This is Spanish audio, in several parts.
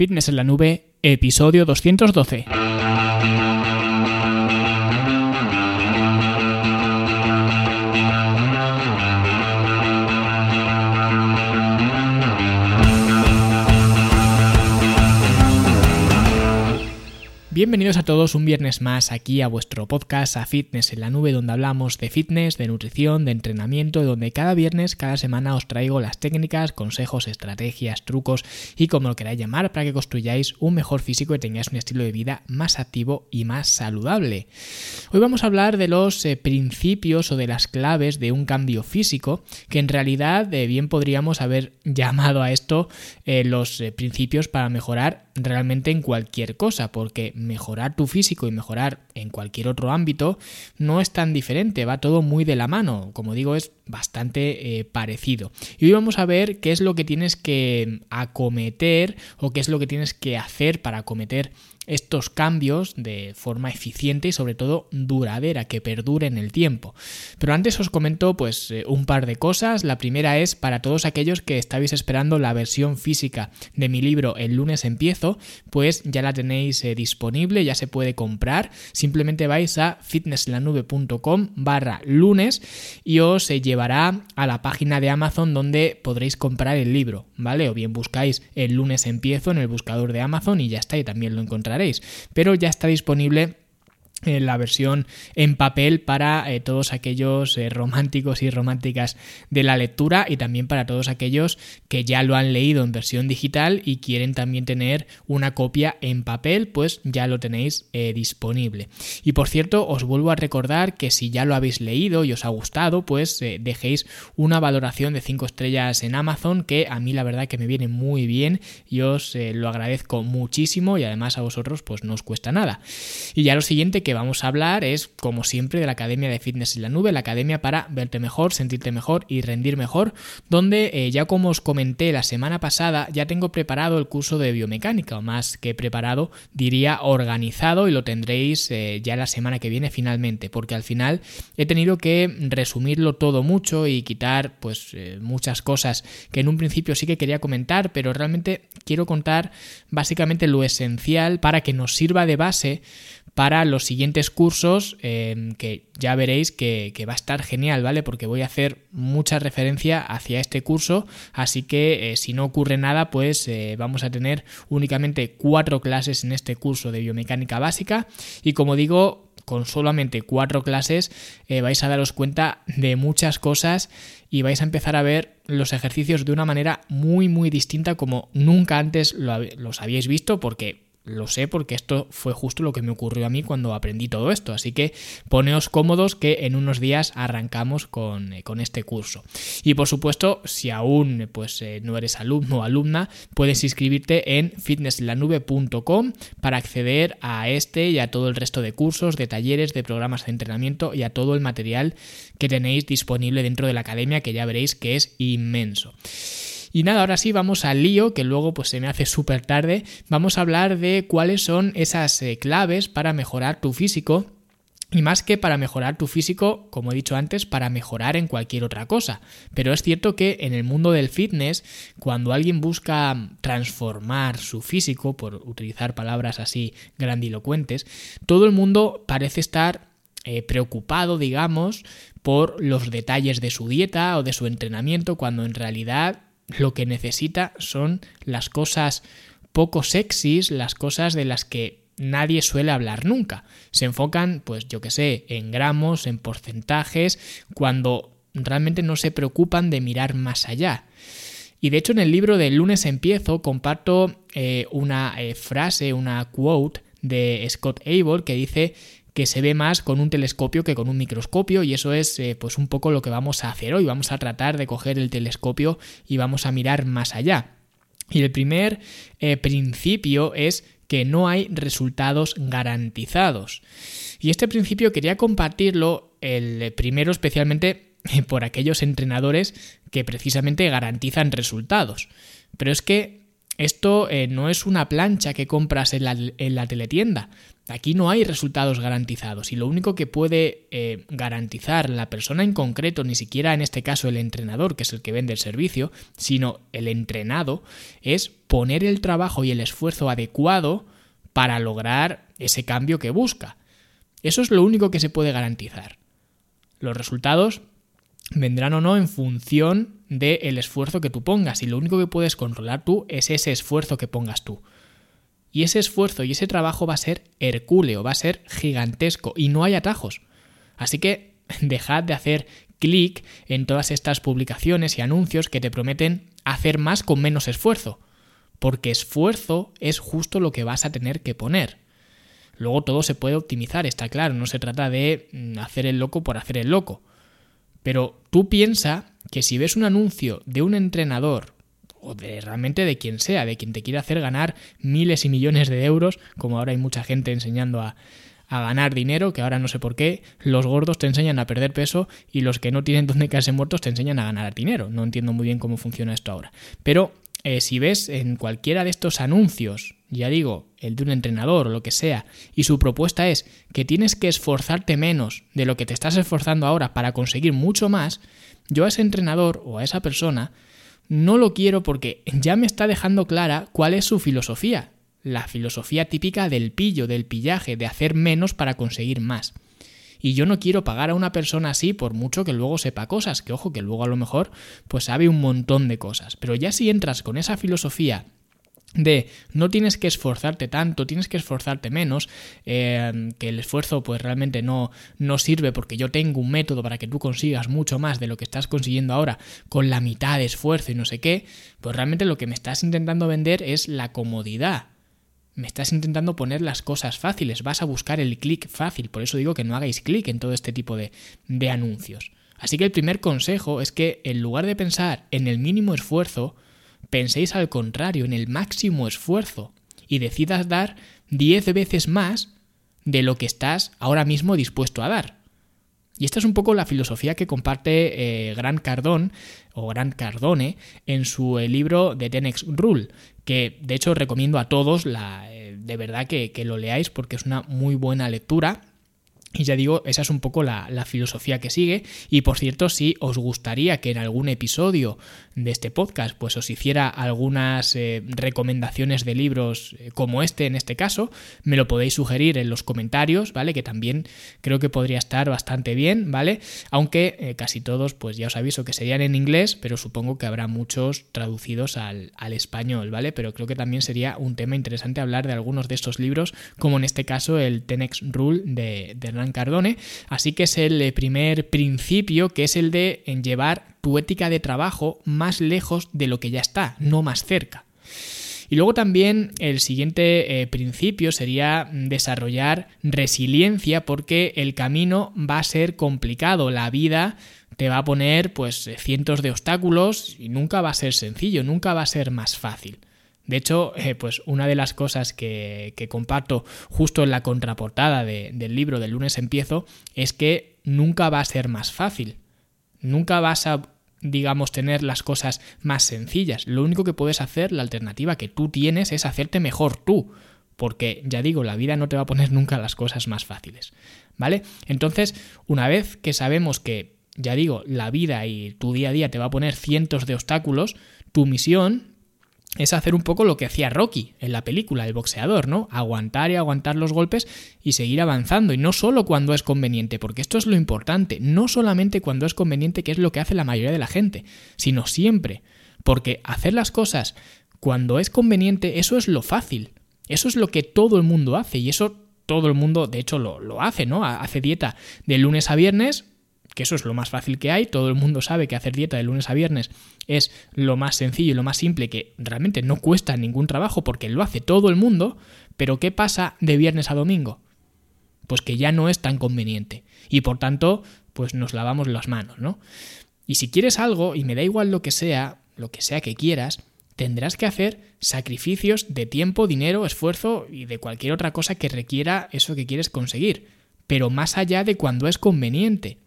Fitness en la Nube, episodio 212. Bienvenidos a todos un viernes más aquí a vuestro podcast a Fitness en la Nube donde hablamos de fitness, de nutrición, de entrenamiento, donde cada viernes, cada semana os traigo las técnicas, consejos, estrategias, trucos y como lo queráis llamar para que construyáis un mejor físico y tengáis un estilo de vida más activo y más saludable. Hoy vamos a hablar de los eh, principios o de las claves de un cambio físico que en realidad eh, bien podríamos haber llamado a esto eh, los principios para mejorar realmente en cualquier cosa porque mejorar tu físico y mejorar en cualquier otro ámbito no es tan diferente, va todo muy de la mano, como digo, es bastante eh, parecido. Y hoy vamos a ver qué es lo que tienes que acometer o qué es lo que tienes que hacer para acometer estos cambios de forma eficiente y sobre todo duradera, que perdure en el tiempo. Pero antes os comento pues eh, un par de cosas. La primera es para todos aquellos que estáis esperando la versión física de mi libro El lunes empiezo, pues ya la tenéis eh, disponible, ya se puede comprar. Simplemente vais a fitnesslanube.com barra lunes y os a la página de Amazon donde podréis comprar el libro, ¿vale? O bien buscáis el lunes empiezo en el buscador de Amazon y ya está, y también lo encontraréis pero ya está disponible la versión en papel para eh, todos aquellos eh, románticos y románticas de la lectura y también para todos aquellos que ya lo han leído en versión digital y quieren también tener una copia en papel, pues ya lo tenéis eh, disponible. Y por cierto, os vuelvo a recordar que si ya lo habéis leído y os ha gustado, pues dejéis una valoración de 5 estrellas en Amazon que a mí la verdad que me viene muy bien y os lo agradezco muchísimo y además a vosotros pues no os cuesta nada. Y ya lo siguiente que vamos a hablar es, como siempre, de la Academia de Fitness en la Nube, la academia para verte mejor, sentirte mejor y rendir mejor, donde eh, ya como os comenté la semana pasada, ya tengo preparado el curso de biomecánica, o más que preparado, diría organizado y lo tendréis eh, ya la semana que viene finalmente, porque al final he tenido que resumirlo todo mucho y quitar pues eh, muchas cosas que en un principio sí que quería comentar, pero realmente quiero contar básicamente lo esencial para que nos sirva de base para los siguientes cursos em, que ya veréis que, va a estar genial, ¿vale? Porque voy a hacer mucha referencia hacia este curso, así que eh, si no ocurre nada, pues eh, vamos a tener únicamente cuatro clases en este curso de biomecánica básica y como digo, con solamente cuatro clases eh, vais a daros cuenta de muchas cosas y vais a empezar a ver los ejercicios de una manera muy muy distinta como nunca antes los habíais visto porque lo sé porque esto fue justo lo que me ocurrió a mí cuando aprendí todo esto. Así que poneos cómodos que en unos días arrancamos con, eh, este curso. Y por supuesto, si aún pues, eh, no eres alumno o alumna, puedes inscribirte en fitnesslanube.com para acceder a este y a todo el resto de cursos, de talleres, de programas de entrenamiento y a todo el material que tenéis disponible dentro de la academia que ya veréis que es inmenso. Y nada, ahora sí vamos al lío, que luego pues se me hace súper tarde. Vamos a hablar de cuáles son esas eh, claves para mejorar tu físico y más que para mejorar tu físico, como he dicho antes, para mejorar en cualquier otra cosa. Pero es cierto que en el mundo del fitness, cuando alguien busca transformar su físico, por utilizar palabras así grandilocuentes, todo el mundo parece estar eh, preocupado, digamos, por los detalles de su dieta o de su entrenamiento, cuando en realidad lo que necesita son las cosas poco sexys, las cosas de las que nadie suele hablar nunca. Se enfocan, pues yo que sé, en gramos, en porcentajes, cuando realmente no se preocupan de mirar más allá. Y de hecho en el libro del lunes empiezo comparto eh, una eh, frase, una quote de Scott Abel que dice que se ve más con un telescopio que con un microscopio y eso es eh, pues un poco lo que vamos a hacer hoy. Vamos a tratar de coger el telescopio y vamos a mirar más allá. Y el primer eh, principio es que no hay resultados garantizados. Y este principio quería compartirlo, el primero especialmente por aquellos entrenadores que precisamente garantizan resultados. Pero es que esto eh, no es una plancha que compras en la, teletienda. Aquí no hay resultados garantizados y lo único que puede eh, garantizar la persona en concreto, ni siquiera en este caso el entrenador, que es el que vende el servicio, sino el entrenado, es poner el trabajo y el esfuerzo adecuado para lograr ese cambio que busca. Eso es lo único que se puede garantizar. Los resultados vendrán o no en función del esfuerzo que tú pongas y lo único que puedes controlar tú es ese esfuerzo que pongas tú. Y ese esfuerzo y ese trabajo va a ser hercúleo, va a ser gigantesco y no hay atajos. Así que dejad de hacer clic en todas estas publicaciones y anuncios que te prometen hacer más con menos esfuerzo, porque esfuerzo es justo lo que vas a tener que poner. Luego todo se puede optimizar, está claro, no se trata de mm, hacer el loco por hacer el loco. Pero tú piensa que si ves un anuncio de un entrenador o de realmente de quien sea, de quien te quiere hacer ganar miles y millones de euros, como ahora hay mucha gente enseñando a, a ganar dinero, que ahora no sé por qué, los gordos te enseñan a perder peso y los que no tienen donde caerse muertos te enseñan a ganar dinero. No entiendo muy bien cómo funciona esto ahora. Pero eh, si ves en cualquiera de estos anuncios, ya digo, el de un entrenador o lo que sea, y su propuesta es que tienes que esforzarte menos de lo que te estás esforzando ahora para conseguir mucho más, yo a ese entrenador o a esa persona no lo quiero porque ya me está dejando clara cuál es su filosofía. La filosofía típica del pillo, del pillaje, de hacer menos para conseguir más. Y yo no quiero pagar a una persona así por mucho que luego sepa cosas, que ojo, que luego a lo mejor pues sabe un montón de cosas. Pero ya si entras con esa filosofía de no tienes que esforzarte tanto, tienes que esforzarte menos, eh, que el esfuerzo pues realmente no, no sirve porque yo tengo un método para que tú consigas mucho más de lo que estás consiguiendo ahora con la mitad de esfuerzo y no sé qué, pues realmente lo que me estás intentando vender es la comodidad. Me estás intentando poner las cosas fáciles, vas a buscar el clic fácil, por eso digo que no hagáis clic en todo este tipo de, de anuncios. Así que el primer consejo es que en lugar de pensar en el mínimo esfuerzo, penséis al contrario, en el máximo esfuerzo y decidas dar 10 veces más de lo que estás ahora mismo dispuesto a dar. Y esta es un poco la filosofía que comparte eh, Grant Cardone o Grant Cardone en su eh, libro The Tenex Rule, que de hecho recomiendo a todos la, eh, de verdad que, que lo leáis porque es una muy buena lectura y ya digo, esa es un poco la, filosofía que sigue. Y por cierto, si os gustaría que en algún episodio de este podcast pues os hiciera algunas eh, recomendaciones de libros eh, como este en este caso, me lo podéis sugerir en los comentarios, ¿vale? Que también creo que podría estar bastante bien, ¿vale? Aunque eh, casi todos, pues ya os aviso que serían en inglés, pero supongo que habrá muchos traducidos al, español, ¿vale? Pero creo que también sería un tema interesante hablar de algunos de estos libros, como en este caso el Tenex Rule de, de Cardone, así que es el eh, primer principio que es el de llevar tu ética de trabajo más lejos de lo que ya está, no más cerca. Y luego también el siguiente eh, principio sería desarrollar resiliencia porque el camino va a ser complicado, la vida te va a poner pues cientos de obstáculos y nunca va a ser sencillo, nunca va a ser más fácil. De hecho, eh, pues una de las cosas que, comparto justo en la contraportada del libro del lunes empiezo es que nunca va a ser más fácil. Nunca vas a, digamos, tener las cosas más sencillas. Lo único que puedes hacer, la alternativa que tú tienes es hacerte mejor tú. Porque, ya digo, la vida no te va a poner nunca las cosas más fáciles. ¿Vale? Entonces, una vez que sabemos que, ya digo, la vida y tu día a día te va a poner cientos de obstáculos, tu misión es hacer un poco lo que hacía Rocky en la película, el boxeador, ¿no? Aguantar y aguantar los golpes y seguir avanzando. Y no solo cuando es conveniente, porque esto es lo importante, no solamente cuando es conveniente, que es lo que hace la mayoría de la gente, sino siempre. Porque hacer las cosas cuando es conveniente, eso es lo fácil. Eso es lo que todo el mundo hace y eso todo el mundo, de hecho, lo, lo hace, ¿no? Hace dieta de lunes a viernes, que eso es lo más fácil que hay, todo el mundo sabe que hacer dieta de lunes a viernes es lo más sencillo y lo más simple que realmente no cuesta ningún trabajo porque lo hace todo el mundo, pero ¿qué pasa de viernes a domingo? Pues que ya no es tan conveniente y por tanto pues nos lavamos las manos, ¿no? Y si quieres algo, y me da igual lo que sea, lo que sea que quieras, tendrás que hacer sacrificios de tiempo, dinero, esfuerzo y de cualquier otra cosa que requiera eso que quieres conseguir, pero más allá de cuando es conveniente.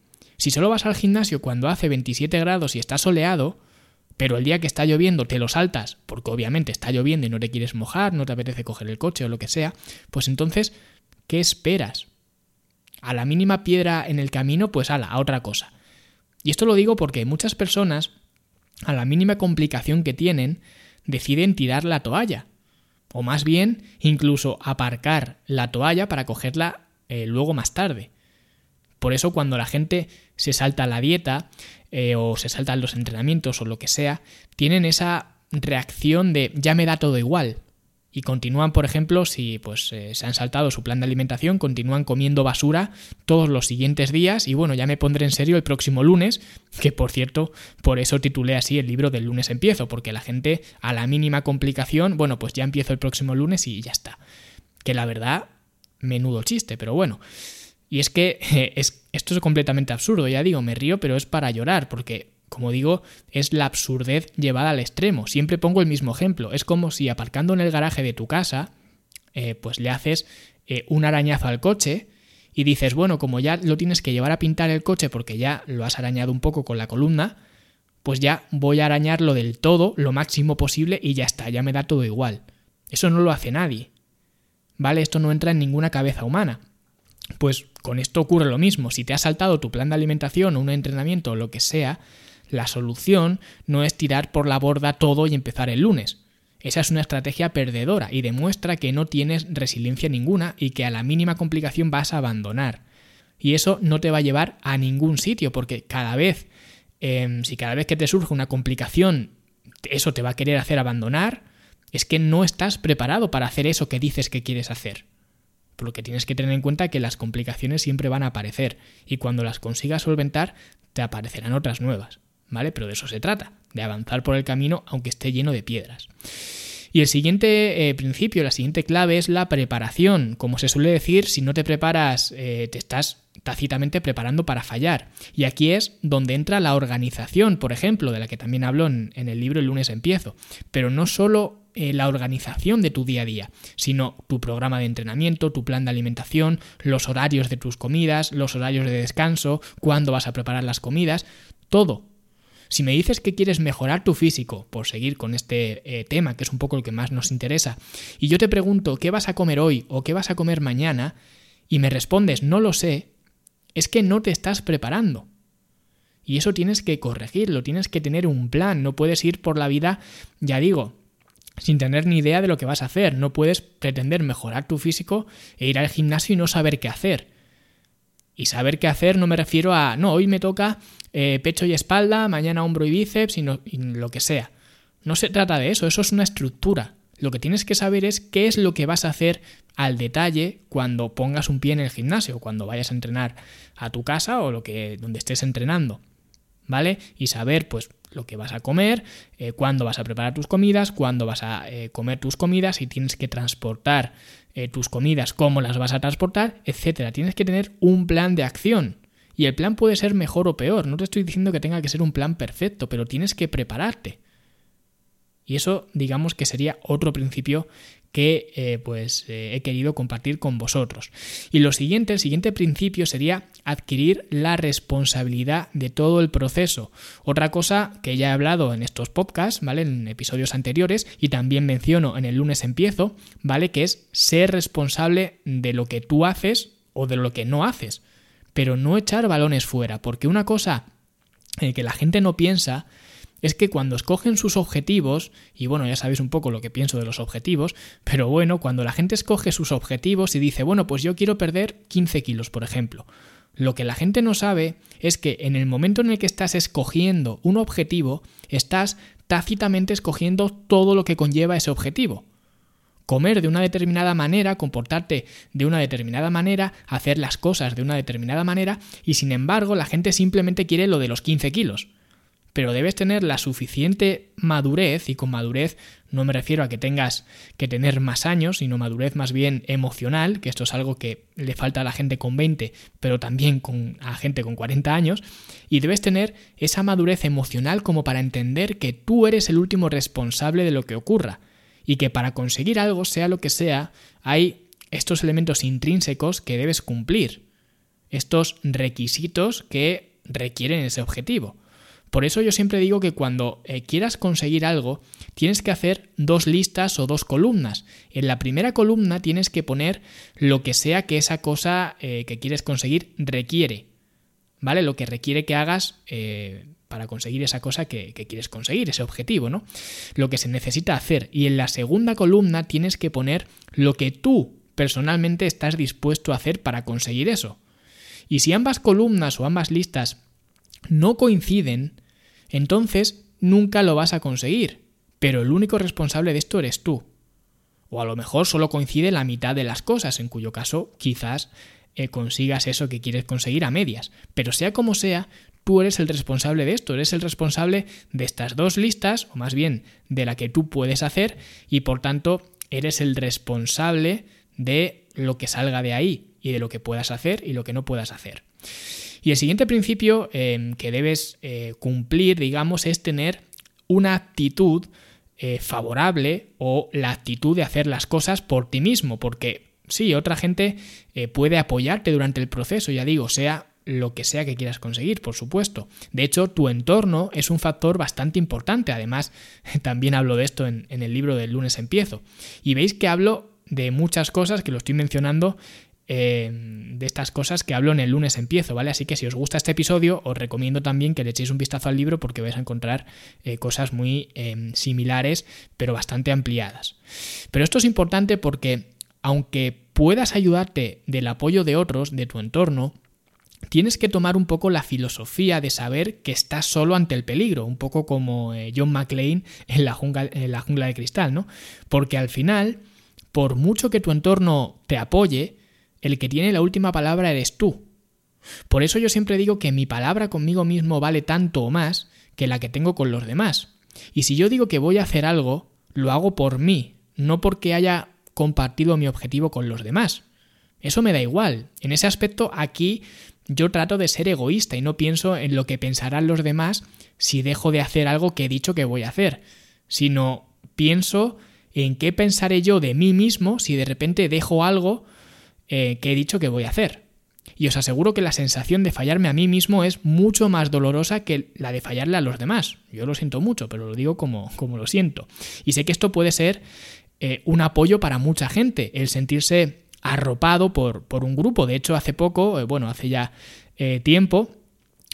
Si solo vas al gimnasio cuando hace 27 grados y está soleado, pero el día que está lloviendo te lo saltas, porque obviamente está lloviendo y no te quieres mojar, no te apetece coger el coche o lo que sea, pues entonces, ¿qué esperas? A la mínima piedra en el camino, pues ala, a otra cosa. Y esto lo digo porque muchas personas, a la mínima complicación que tienen, deciden tirar la toalla. O más bien, incluso aparcar la toalla para cogerla eh, luego más tarde. Por eso cuando la gente se salta la dieta eh, o se saltan los entrenamientos o lo que sea, tienen esa reacción de ya me da todo igual. Y continúan, por ejemplo, si pues eh, se han saltado su plan de alimentación, continúan comiendo basura todos los siguientes días y bueno, ya me pondré en serio el próximo lunes, que por cierto, por eso titulé así el libro del lunes empiezo, porque la gente a la mínima complicación, bueno, pues ya empiezo el próximo lunes y ya está. Que la verdad, menudo chiste, pero bueno. Y es que es, esto es completamente absurdo, ya digo, me río, pero es para llorar, porque, como digo, es la absurdez llevada al extremo. Siempre pongo el mismo ejemplo. Es como si aparcando en el garaje de tu casa, eh, pues le haces eh, un arañazo al coche y dices, bueno, como ya lo tienes que llevar a pintar el coche porque ya lo has arañado un poco con la columna, pues ya voy a arañarlo del todo, lo máximo posible y ya está, ya me da todo igual. Eso no lo hace nadie. ¿Vale? Esto no entra en ninguna cabeza humana. Pues con esto ocurre lo mismo. Si te has saltado tu plan de alimentación o un entrenamiento o lo que sea, la solución no es tirar por la borda todo y empezar el lunes. Esa es una estrategia perdedora y demuestra que no tienes resiliencia ninguna y que a la mínima complicación vas a abandonar. Y eso no te va a llevar a ningún sitio porque cada vez, em, si cada vez que te surge una complicación, eso te va a querer hacer abandonar, es que no estás preparado para hacer eso que dices que quieres hacer. Por lo que tienes que tener en cuenta que las complicaciones siempre van a aparecer y cuando las consigas solventar te aparecerán otras nuevas, ¿vale? Pero de eso se trata, de avanzar por el camino aunque esté lleno de piedras. Y el siguiente eh, principio, la siguiente clave es la preparación. Como se suele decir, si no te preparas, eh, te estás tácitamente preparando para fallar. Y aquí es donde entra la organización, por ejemplo, de la que también hablo en, en el libro El lunes empiezo. Pero no solo eh, la organización de tu día a día, sino tu programa de entrenamiento, tu plan de alimentación, los horarios de tus comidas, los horarios de descanso, cuándo vas a preparar las comidas, todo. Si me dices que quieres mejorar tu físico, por seguir con este eh, tema, que es un poco el que más nos interesa, y yo te pregunto qué vas a comer hoy o qué vas a comer mañana, y me respondes no lo sé, es que no te estás preparando. Y eso tienes que corregirlo, tienes que tener un plan, no puedes ir por la vida, ya digo, sin tener ni idea de lo que vas a hacer. No puedes pretender mejorar tu físico e ir al gimnasio y no saber qué hacer. Y saber qué hacer no me refiero a, no, hoy me toca eh, pecho y espalda, mañana hombro y bíceps y, y lo que sea. No se trata de eso, eso es una estructura. Lo que tienes que saber es qué es lo que vas a hacer al detalle cuando pongas un pie en el gimnasio, cuando vayas a entrenar a tu casa o lo que donde estés entrenando. ¿Vale? Y saber pues lo que vas a comer, eh, cuándo vas a preparar tus comidas, cuándo vas a eh, comer tus comidas, si tienes que transportar eh, tus comidas, cómo las vas a transportar, etcétera. Tienes que tener un plan de acción. Y el plan puede ser mejor o peor. No te estoy diciendo que tenga que ser un plan perfecto, pero tienes que prepararte. Y eso, digamos que sería otro principio que eh, pues eh, he querido compartir con vosotros. Y lo siguiente, el siguiente principio sería adquirir la responsabilidad de todo el proceso. Otra cosa que ya he hablado en estos podcasts, ¿vale? En episodios anteriores y también menciono en el lunes empiezo, ¿vale? Que es ser responsable de lo que tú haces o de lo que no haces, pero no echar balones fuera, porque una cosa eh, que la gente no piensa es que cuando escogen sus objetivos, y bueno, ya sabéis un poco lo que pienso de los objetivos, pero bueno, cuando la gente escoge sus objetivos y dice, bueno, pues yo quiero perder 15 kilos, por ejemplo, lo que la gente no sabe es que en el momento en el que estás escogiendo un objetivo, estás tácitamente escogiendo todo lo que conlleva ese objetivo. Comer de una determinada manera, comportarte de una determinada manera, hacer las cosas de una determinada manera, y sin embargo la gente simplemente quiere lo de los 15 kilos pero debes tener la suficiente madurez, y con madurez no me refiero a que tengas que tener más años, sino madurez más bien emocional, que esto es algo que le falta a la gente con 20, pero también con, a gente con 40 años, y debes tener esa madurez emocional como para entender que tú eres el último responsable de lo que ocurra, y que para conseguir algo, sea lo que sea, hay estos elementos intrínsecos que debes cumplir, estos requisitos que requieren ese objetivo. Por eso yo siempre digo que cuando eh, quieras conseguir algo, tienes que hacer dos listas o dos columnas. En la primera columna tienes que poner lo que sea que esa cosa eh, que quieres conseguir requiere. ¿Vale? Lo que requiere que hagas eh, para conseguir esa cosa que, que, quieres conseguir, ese objetivo, ¿no? Lo que se necesita hacer. Y en la segunda columna tienes que poner lo que tú personalmente estás dispuesto a hacer para conseguir eso. Y si ambas columnas o ambas listas no coinciden, entonces nunca lo vas a conseguir. Pero el único responsable de esto eres tú. O a lo mejor solo coincide la mitad de las cosas, en cuyo caso quizás eh, consigas eso que quieres conseguir a medias. Pero sea como sea, tú eres el responsable de esto, eres el responsable de estas dos listas, o más bien de la que tú puedes hacer, y por tanto eres el responsable de lo que salga de ahí y de lo que puedas hacer y lo que no puedas hacer. Y el siguiente principio eh, que debes eh, cumplir, digamos, es tener una actitud eh, favorable o la actitud de hacer las cosas por ti mismo, porque sí, otra gente puede apoyarte durante el proceso, ya digo, sea lo que sea que quieras conseguir, por supuesto. De hecho, tu entorno es un factor bastante importante. Además, también hablo de esto en, en el libro del lunes empiezo. Y veis que hablo de muchas cosas que lo estoy mencionando eh, de estas cosas que hablo en el lunes empiezo, ¿vale? Así que si os gusta este episodio, os recomiendo también que le echéis un vistazo al libro porque vais a encontrar eh, cosas muy eh, similares, pero bastante ampliadas. Pero esto es importante porque, aunque puedas ayudarte del apoyo de otros, de tu entorno, tienes que tomar un poco la filosofía de saber que estás solo ante el peligro, un poco como John McClane en la, jungla, en la jungla de cristal, ¿no? Porque al final, por mucho que tu entorno te apoye, el que tiene la última palabra eres tú. Por eso yo siempre digo que mi palabra conmigo mismo vale tanto o más que la que tengo con los demás. Y si yo digo que voy a hacer algo, lo hago por mí, no porque haya compartido mi objetivo con los demás. Eso me da igual. En ese aspecto aquí yo trato de ser egoísta y no pienso en lo que pensarán los demás si dejo de hacer algo que he dicho que voy a hacer, sino pienso en qué pensaré yo de mí mismo si de repente dejo algo eh, que he dicho que voy a hacer. Y os aseguro que la sensación de fallarme a mí mismo es mucho más dolorosa que la de fallarle a los demás. Yo lo siento mucho, pero lo digo como, como lo siento. Y sé que esto puede ser eh, un apoyo para mucha gente, el sentirse arropado por, por un grupo. De hecho, hace poco, eh, bueno, hace ya tiempo,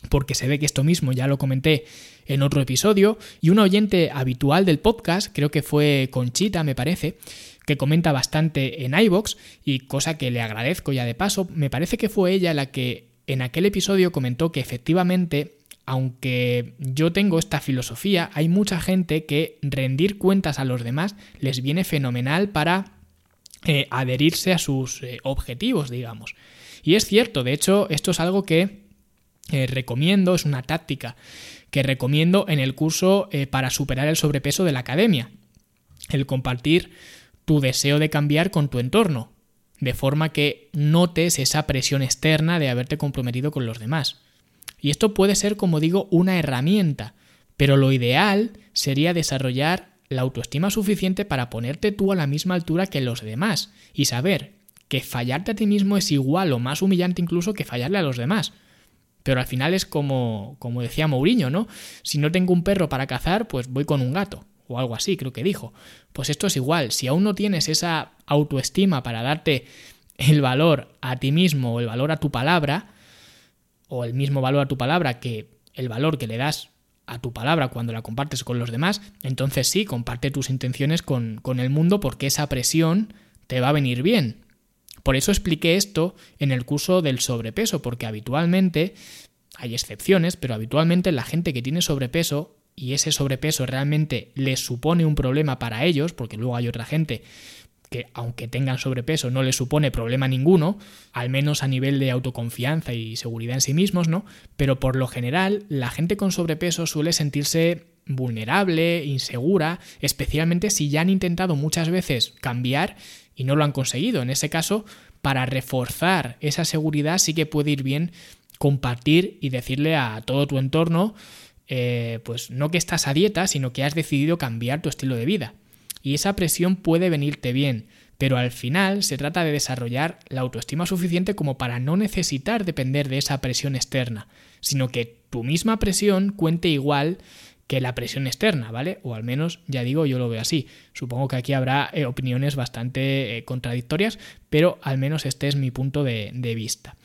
porque se ve que esto mismo ya lo comenté en otro episodio, y un oyente habitual del podcast, creo que fue Conchita, me parece, que comenta bastante en iBox y cosa que le agradezco ya de paso, me parece que fue ella la que en aquel episodio comentó que efectivamente aunque yo tengo esta filosofía, hay mucha gente que rendir cuentas a los demás les viene fenomenal para eh, adherirse a sus eh, objetivos, digamos. Y es cierto, de hecho, esto es algo que eh, recomiendo, es una táctica que recomiendo en el curso para superar el sobrepeso de la academia. El compartir tu deseo de cambiar con tu entorno, de forma que notes esa presión externa de haberte comprometido con los demás. Y esto puede ser, como digo, una herramienta, pero lo ideal sería desarrollar la autoestima suficiente para ponerte tú a la misma altura que los demás y saber que fallarte a ti mismo es igual o más humillante incluso que fallarle a los demás. Pero al final es como, como decía Mourinho, ¿no? Si no tengo un perro para cazar, pues voy con un gato o algo así, creo que dijo. Pues esto es igual, si aún no tienes esa autoestima para darte el valor a ti mismo o el valor a tu palabra, o el mismo valor a tu palabra que el valor que le das a tu palabra cuando la compartes con los demás, entonces sí, comparte tus intenciones con, con el mundo porque esa presión te va a venir bien. Por eso expliqué esto en el curso del sobrepeso, porque habitualmente, hay excepciones, pero habitualmente la gente que tiene sobrepeso y ese sobrepeso realmente les supone un problema para ellos, porque luego hay otra gente que aunque tengan sobrepeso no les supone problema ninguno, al menos a nivel de autoconfianza y seguridad en sí mismos, ¿no? Pero por lo general la gente con sobrepeso suele sentirse vulnerable, insegura, especialmente si ya han intentado muchas veces cambiar y no lo han conseguido. En ese caso, para reforzar esa seguridad sí que puede ir bien compartir y decirle a todo tu entorno eh, pues no que estás a dieta, sino que has decidido cambiar tu estilo de vida. Y esa presión puede venirte bien, pero al final se trata de desarrollar la autoestima suficiente como para no necesitar depender de esa presión externa, sino que tu misma presión cuente igual que la presión externa, ¿vale? O al menos, ya digo, yo lo veo así. Supongo que aquí habrá eh, opiniones bastante eh, contradictorias, pero al menos este es mi punto de, vista.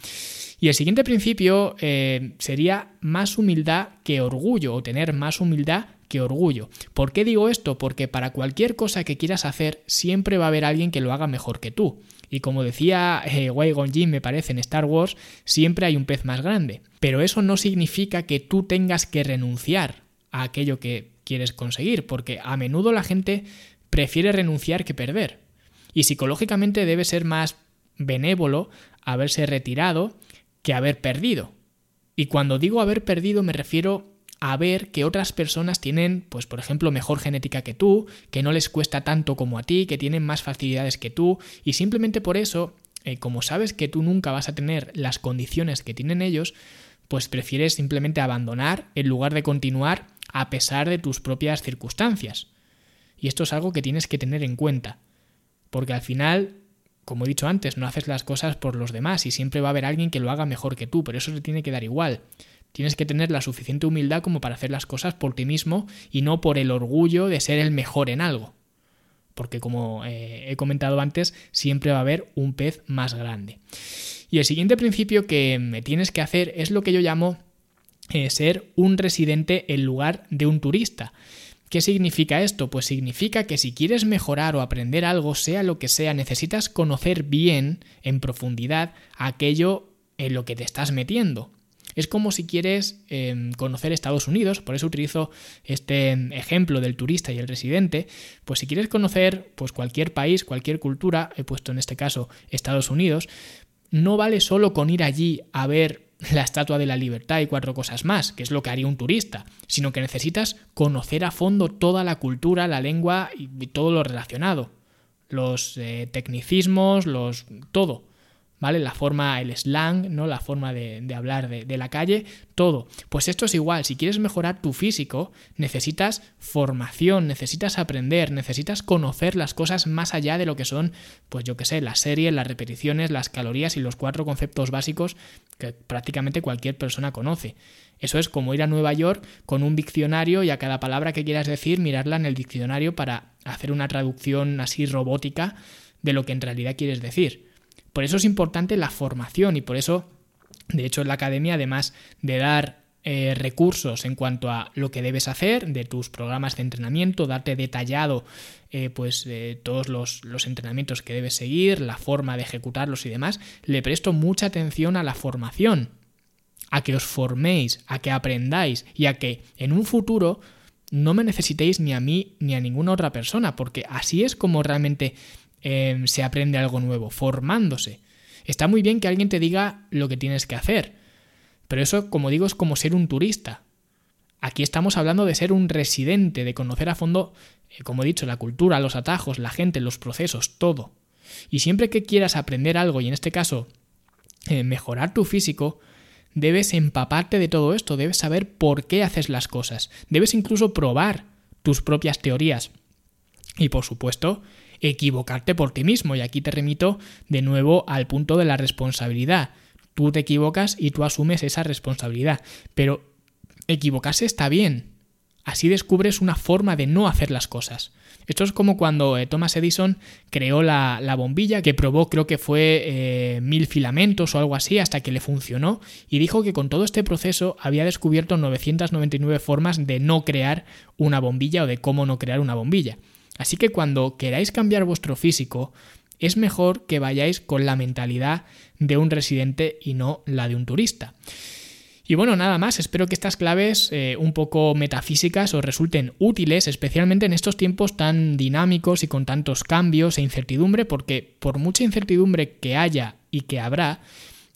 Y el siguiente principio eh, sería más humildad que orgullo, o tener más humildad que orgullo. ¿Por qué digo esto? Porque para cualquier cosa que quieras hacer, siempre va a haber alguien que lo haga mejor que tú. Y como decía eh, Jin, me parece, en Star Wars, siempre hay un pez más grande. Pero eso no significa que tú tengas que renunciar a aquello que quieres conseguir, porque a menudo la gente prefiere renunciar que perder. Y psicológicamente debe ser más benévolo haberse retirado que haber perdido. Y cuando digo haber perdido me refiero a ver que otras personas tienen, pues por ejemplo, mejor genética que tú, que no les cuesta tanto como a ti, que tienen más facilidades que tú, y simplemente por eso, eh, como sabes que tú nunca vas a tener las condiciones que tienen ellos, pues prefieres simplemente abandonar en lugar de continuar a pesar de tus propias circunstancias. Y esto es algo que tienes que tener en cuenta, porque al final como he dicho antes, no haces las cosas por los demás y siempre va a haber alguien que lo haga mejor que tú, pero eso te tiene que dar igual. Tienes que tener la suficiente humildad como para hacer las cosas por ti mismo y no por el orgullo de ser el mejor en algo. Porque como eh, he comentado antes, siempre va a haber un pez más grande. Y el siguiente principio que me tienes que hacer es lo que yo llamo eh, ser un residente en lugar de un turista. ¿Qué significa esto? Pues significa que si quieres mejorar o aprender algo, sea lo que sea, necesitas conocer bien, en profundidad, aquello en lo que te estás metiendo. Es como si quieres em, conocer Estados Unidos, por eso utilizo este ejemplo del turista y el residente, pues si quieres conocer pues cualquier país, cualquier cultura, he puesto en este caso Estados Unidos, no vale solo con ir allí a ver la Estatua de la Libertad y cuatro cosas más, que es lo que haría un turista, sino que necesitas conocer a fondo toda la cultura, la lengua y todo lo relacionado. Los eh, tecnicismos, los. todo. ¿Vale? La forma, el slang, ¿no? La forma de, hablar de, de, la calle, todo. Pues esto es igual, si quieres mejorar tu físico, necesitas formación, necesitas aprender, necesitas conocer las cosas más allá de lo que son, pues yo qué sé, las series, las repeticiones, las calorías y los cuatro conceptos básicos que prácticamente cualquier persona conoce. Eso es como ir a Nueva York con un diccionario y a cada palabra que quieras decir mirarla en el diccionario para hacer una traducción así robótica de lo que en realidad quieres decir. Por eso es importante la formación y por eso, de hecho, en la academia, además de dar eh, recursos en cuanto a lo que debes hacer, de tus programas de entrenamiento, darte detallado eh, pues todos los, los, entrenamientos que debes seguir, la forma de ejecutarlos y demás, le presto mucha atención a la formación, a que os forméis, a que aprendáis y a que en un futuro no me necesitéis ni a mí ni a ninguna otra persona, porque así es como realmente Em, se aprende algo nuevo, formándose. Está muy bien que alguien te diga lo que tienes que hacer, pero eso, como digo, es como ser un turista. Aquí estamos hablando de ser un residente, de conocer a fondo, eh, como he dicho, la cultura, los atajos, la gente, los procesos, todo. Y siempre que quieras aprender algo, y en este caso eh, mejorar tu físico, debes empaparte de todo esto, debes saber por qué haces las cosas, debes incluso probar tus propias teorías. Y por supuesto, equivocarte por ti mismo. Y aquí te remito de nuevo al punto de la responsabilidad. Tú te equivocas y tú asumes esa responsabilidad. Pero equivocarse está bien. Así descubres una forma de no hacer las cosas. Esto es como cuando eh, Thomas Edison creó la, bombilla que probó creo que fue eh, mil filamentos o algo así hasta que le funcionó y dijo que con todo este proceso había descubierto 999 formas de no crear una bombilla o de cómo no crear una bombilla. Así que cuando queráis cambiar vuestro físico, es mejor que vayáis con la mentalidad de un residente y no la de un turista. Y bueno, nada más, espero que estas claves eh, un poco metafísicas os resulten útiles, especialmente en estos tiempos tan dinámicos y con tantos cambios e incertidumbre, porque por mucha incertidumbre que haya y que habrá,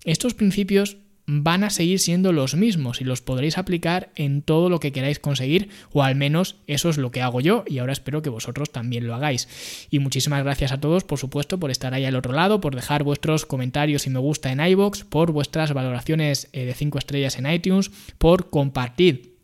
estos principios van a seguir siendo los mismos y los podréis aplicar en todo lo que queráis conseguir o al menos eso es lo que hago yo y ahora espero que vosotros también lo hagáis. Y muchísimas gracias a todos por supuesto por estar ahí al otro lado, por dejar vuestros comentarios y me gusta en iBox, por vuestras valoraciones eh, de 5 estrellas en iTunes, por compartir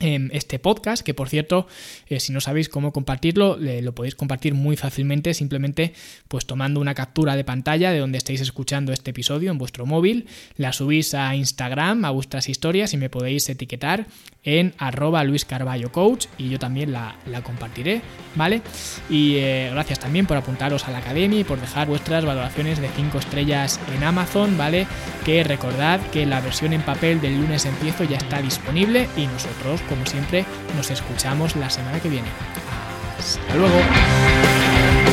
este podcast, que por cierto, eh, si no sabéis cómo compartirlo, lo podéis compartir muy fácilmente, simplemente pues tomando una captura de pantalla de donde estáis escuchando este episodio en vuestro móvil, la subís a Instagram, a vuestras historias y me podéis etiquetar en arroba Luis Carballo Coach y yo también la, compartiré, ¿vale? Y eh, gracias también por apuntaros a la academia y por dejar vuestras valoraciones de 5 estrellas en Amazon, ¿vale? Que recordad que la versión en papel del lunes empiezo ya está disponible y nosotros como siempre, nos escuchamos la semana que viene. Hasta luego.